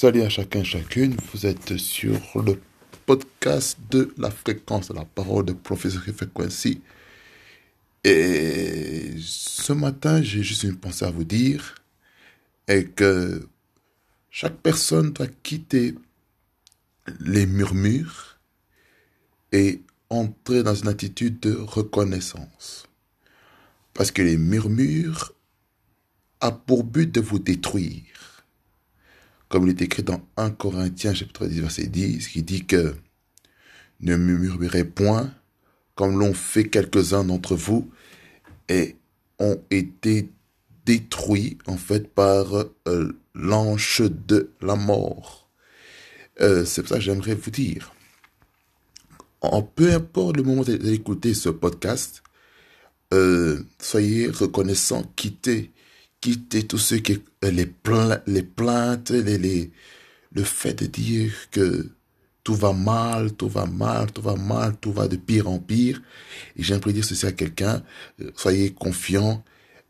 Salut à chacun, chacune. Vous êtes sur le podcast de la fréquence de la parole de professeur Frequency. Et ce matin, j'ai juste une pensée à vous dire. Et que chaque personne doit quitter les murmures et entrer dans une attitude de reconnaissance. Parce que les murmures ont pour but de vous détruire comme il est écrit dans 1 Corinthiens chapitre 10 verset 10, qui dit que ne murmurez point comme l'ont fait quelques-uns d'entre vous et ont été détruits en fait par euh, l'ange de la mort. Euh, c'est pour ça que j'aimerais vous dire, en peu importe le moment d'écouter ce podcast, euh, soyez reconnaissant, quittez quitter tout ce qui est les, les plaintes, les, les, le fait de dire que tout va mal, tout va mal, tout va mal, tout va de pire en pire. Et j'aimerais dire ceci à quelqu'un, euh, soyez confiant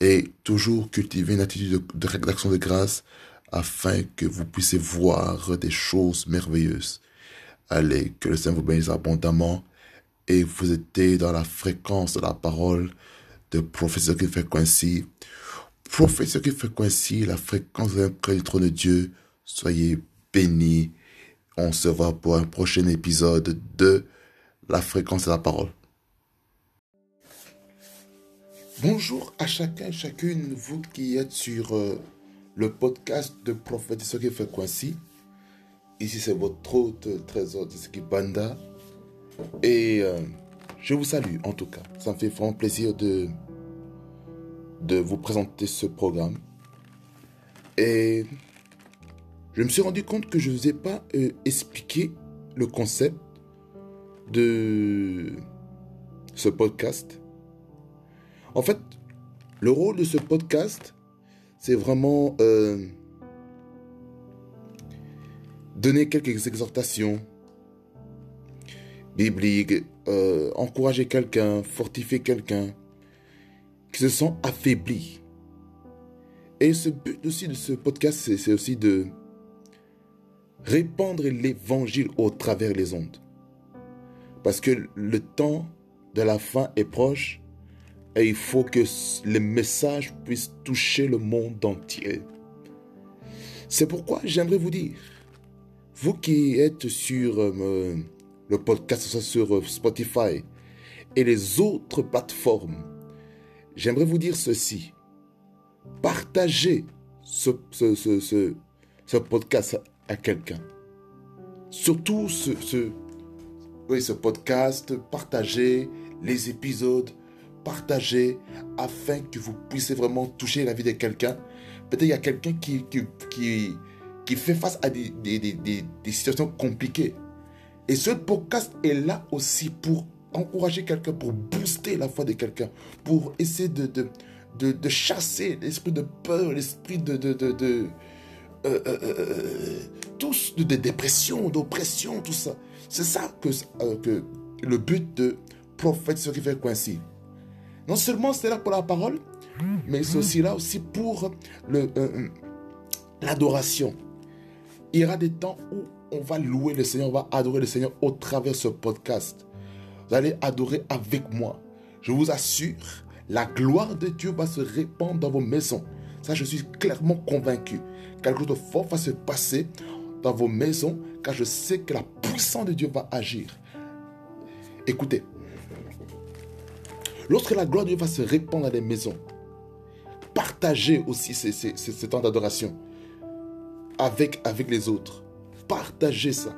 et toujours cultivez une attitude d'action de, de grâce afin que vous puissiez voir des choses merveilleuses. Allez, que le Seigneur vous bénisse abondamment et vous êtes dans la fréquence de la parole de professeur qui fait coïncider Professeur qui fait la fréquence près du trône de Dieu. Soyez bénis. On se voit pour un prochain épisode de La fréquence de la parole. Bonjour à chacun et chacune, vous qui êtes sur euh, le podcast de Professeur qui fait Ici, c'est votre hôte trésor de Banda. Et euh, je vous salue en tout cas. Ça me fait vraiment plaisir de de vous présenter ce programme. Et je me suis rendu compte que je ne vous ai pas euh, expliqué le concept de ce podcast. En fait, le rôle de ce podcast, c'est vraiment euh, donner quelques exhortations bibliques, euh, encourager quelqu'un, fortifier quelqu'un, qui se sont affaiblis. Et ce but aussi de ce podcast, c'est aussi de répandre l'évangile au travers les ondes. Parce que le temps de la fin est proche et il faut que le message puisse toucher le monde entier. C'est pourquoi j'aimerais vous dire, vous qui êtes sur euh, le podcast, sur Spotify et les autres plateformes, j'aimerais vous dire ceci. Partagez ce, podcast à quelqu'un. Surtout ce, podcast, partagez les épisodes, partagez afin que vous puissiez vraiment toucher la vie de quelqu'un. Peut-être il y a quelqu'un qui, fait face à des situations compliquées. Et ce podcast est là aussi pour encourager quelqu'un, pour booster la foi de quelqu'un, pour essayer de, de, de, chasser l'esprit de peur, l'esprit de... de, de, euh, euh, euh, tous de, dépression, d'oppression, tout ça. C'est ça que, que le but de prophète ce qui fait coïncider. Non seulement c'est là pour la parole, mais c'est aussi là aussi pour l'adoration. Il y aura des temps où on va louer le Seigneur, on va adorer le Seigneur au travers de ce podcast. Vous allez adorer avec moi. Je vous assure, la gloire de Dieu va se répandre dans vos maisons. Ça, je suis clairement convaincu. Quelque chose de fort va se passer dans vos maisons, car je sais que la puissance de Dieu va agir. Écoutez, lorsque la gloire de Dieu va se répandre dans les maisons, partagez aussi ce, temps d'adoration avec, avec les autres. Partagez ça.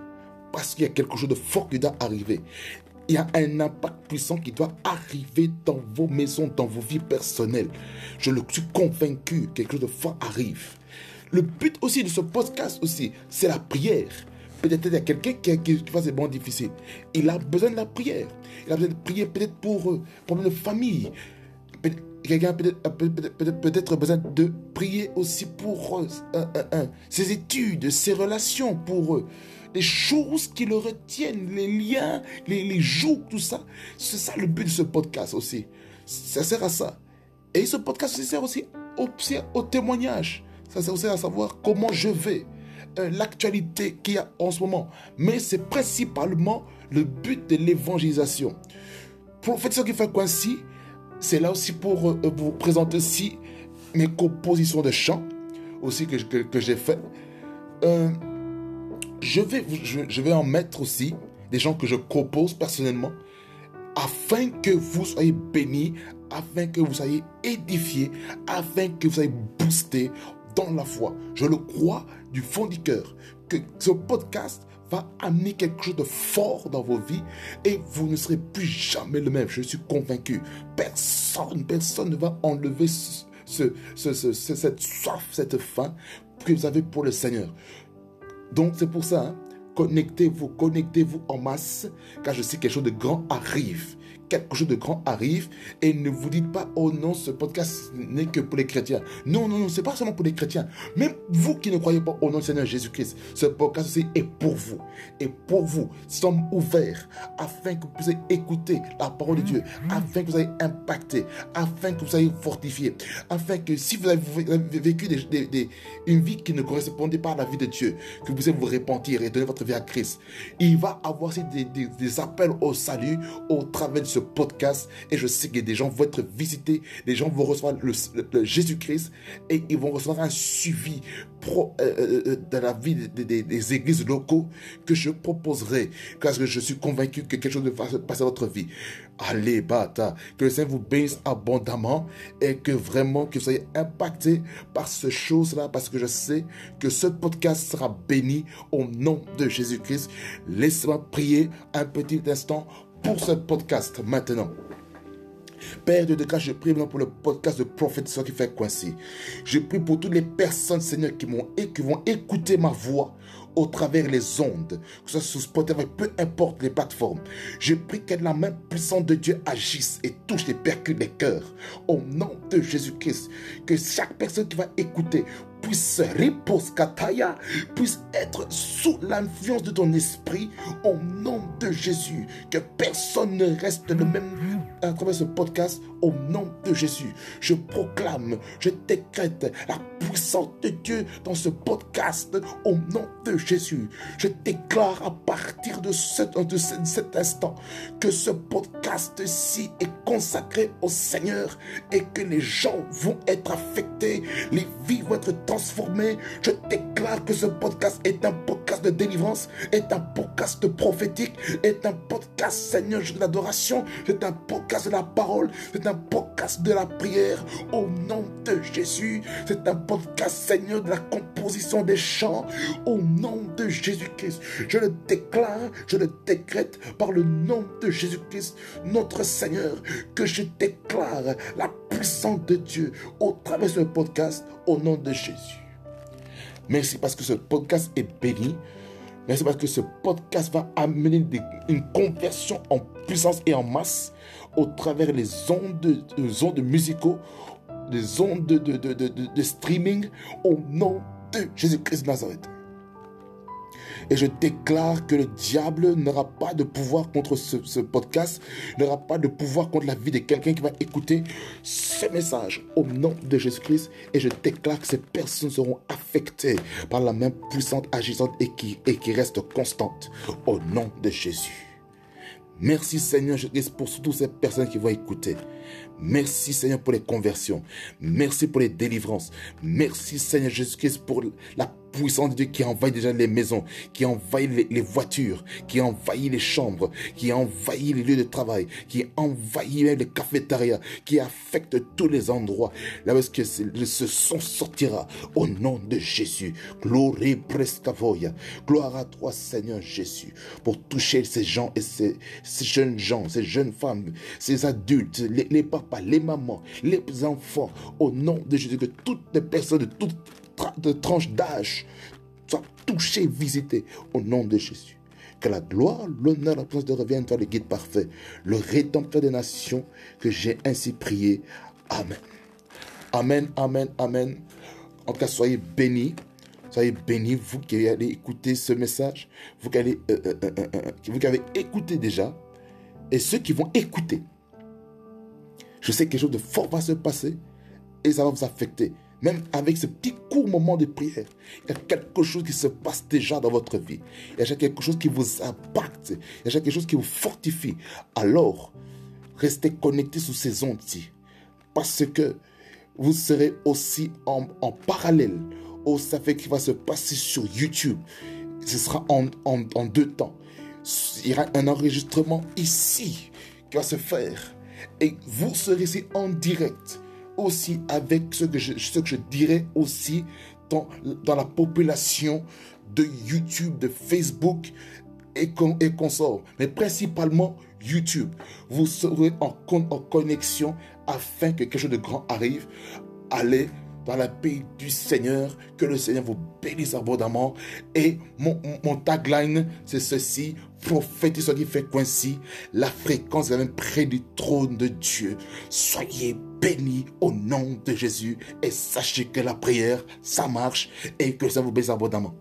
Parce qu'il y a quelque chose de fort qui doit arriver il y a un impact puissant qui doit arriver dans vos maisons, dans vos vies personnelles. Je le suis convaincu, quelque chose de fort arrive. Le but aussi de ce podcast aussi, c'est la prière. Peut-être qu'il y a quelqu'un qui, qui, qui passe des moments difficiles. Il a besoin de la prière. Il a besoin de prier peut-être pour euh, problème de famille. Quelqu'un a peut-être peut besoin de prier aussi pour euh, ses études, ses relations, pour eux les choses qui le retiennent, les liens, les, les jours, tout ça. C'est ça le but de ce podcast aussi. Ça sert à ça. Et ce podcast sert aussi au, témoignage. Ça sert aussi à savoir comment je vais. euh, l'actualité qu'il y a en ce moment. Mais c'est principalement le but de l'évangélisation. Prophétie qui fait quoi ici C'est là aussi pour euh, vous présenter aussi mes compositions de chants aussi que, que, j'ai fait. Euh, je, vais, je, je vais en mettre aussi des gens que je compose personnellement afin que vous soyez bénis, afin que vous soyez édifiés, afin que vous soyez boostés dans la foi. Je le crois du fond du cœur que ce podcast amener quelque chose de fort dans vos vies et vous ne serez plus jamais le même. Je suis convaincu. Personne, personne ne va enlever ce, cette soif, cette faim que vous avez pour le Seigneur. Donc c'est pour ça, hein, connectez-vous, connectez-vous en masse, car je sais que quelque chose de grand arrive quelque chose de grand arrive et ne vous dites pas, oh non, ce podcast n'est que pour les chrétiens. Non, non, non, c'est pas seulement pour les chrétiens. Même vous qui ne croyez pas au nom du Seigneur Jésus-Christ, ce podcast aussi est pour vous. Et pour vous, sommes ouverts afin que vous puissiez écouter la parole de Dieu, afin que vous soyez impacté, afin que vous soyez fortifié, afin que si vous avez vécu des, une vie qui ne correspondait pas à la vie de Dieu, que vous puissiez vous repentir et donner votre vie à Christ. Il va avoir aussi des, des appels au salut au travers de ce podcast et je sais que des gens vont être visités, des gens vont recevoir le, Jésus-Christ et ils vont recevoir un suivi pro, euh, euh, euh, dans la vie des, églises locaux que je proposerai parce que je suis convaincu que quelque chose va se passer dans votre vie. Allez, bata, que le Seigneur vous bénisse abondamment et que vraiment que vous soyez impacté par ce chose-là parce que je sais que ce podcast sera béni au nom de Jésus-Christ. Laissez-moi prier un petit instant pour ce podcast maintenant. Père de grâce, je prie maintenant pour le podcast de Prophète qui fait coincer. Je prie pour toutes les personnes, Seigneur, qui, et qui vont écouter ma voix au travers les ondes, que ce soit sur Spotify, peu importe les plateformes. Je prie que la main puissante de Dieu agisse et touche et percute les cœurs. Au nom de Jésus-Christ, que chaque personne qui va écouter puisse reposer kataya, puisse être sous l'influence de ton esprit au nom de Jésus. Que personne ne reste le même à travers ce podcast au nom de Jésus. Je proclame, je décrète la puissance de Dieu dans ce podcast au nom de Jésus. Je déclare à partir de cet, instant que ce podcast-ci est consacré au Seigneur et que les gens vont être affectés, les vies vont être transformées. Je déclare que ce podcast est un podcast de délivrance, est un podcast prophétique, est un podcast, Seigneur, de l'adoration, c'est un podcast de la parole, c'est un podcast de la prière au nom de Jésus. C'est un podcast, Seigneur, de la composition des chants au nom de Jésus-Christ. Je le déclare, je le décrète par le nom de Jésus-Christ, notre Seigneur, que je déclare la puissance de Dieu au travers ce podcast au nom de Jésus. Merci parce que ce podcast est béni. Merci parce que ce podcast va amener une conversion en puissance et en masse au travers les ondes, les ondes musicaux, les ondes de, de, streaming au nom de Jésus-Christ de Nazareth. Et je déclare que le diable n'aura pas de pouvoir contre ce, podcast, n'aura pas de pouvoir contre la vie de quelqu'un qui va écouter ce message au nom de Jésus-Christ. Et je déclare que ces personnes seront affectées par la main puissante, agissante et qui, et qui reste constante au nom de Jésus. Merci Seigneur Jésus pour toutes ces personnes qui vont écouter. Merci Seigneur pour les conversions. Merci pour les délivrances. Merci Seigneur Jésus-Christ pour la puissance de Dieu qui envahit déjà les maisons, qui envahit les, voitures, qui envahit les chambres, qui envahit les lieux de travail, qui envahit même les cafétérias, qui affecte tous les endroits. Là où est-ce que ce son sortira au nom de Jésus. Gloire prestavoia. Gloire à toi Seigneur Jésus pour toucher ces gens et ces, jeunes gens, ces jeunes femmes, ces adultes, les, les papas, les mamans, les enfants, au nom de Jésus, que toutes les personnes de toutes de tranches d'âge soient touchées, visitées au nom de Jésus. Que la gloire, l'honneur, la présence de revienne toi le guide parfait, le rédempteur des nations, que j'ai ainsi prié. Amen. Amen, amen, amen. En tout cas, soyez bénis. Soyez bénis, vous qui allez écouter ce message, vous qui, allez, euh, euh, euh, vous qui avez écouté déjà, et ceux qui vont écouter. Je sais que quelque chose de fort va se passer et ça va vous affecter. Même avec ce petit court moment de prière, il y a quelque chose qui se passe déjà dans votre vie. Il y a quelque chose qui vous impacte. Il y a quelque chose qui vous fortifie. Alors, restez connectés sous ces ondes-ci. Parce que vous serez aussi en, parallèle au ça fait qui va se passer sur YouTube. Ce sera en, en deux temps. Il y aura un enregistrement ici qui va se faire. Et vous serez ici en direct aussi avec ce que je, ce que je dirais aussi dans, la population de YouTube, de Facebook et, et consorts, mais principalement YouTube. Vous serez en, en connexion afin que quelque chose de grand arrive. Allez dans la paix du Seigneur, que le Seigneur vous bénisse abondamment. Et mon, tagline, c'est ceci, prophétise qui fait coinci, la fréquence est même près du trône de Dieu. Soyez bénis au nom de Jésus et sachez que la prière, ça marche et que ça vous bénisse abondamment.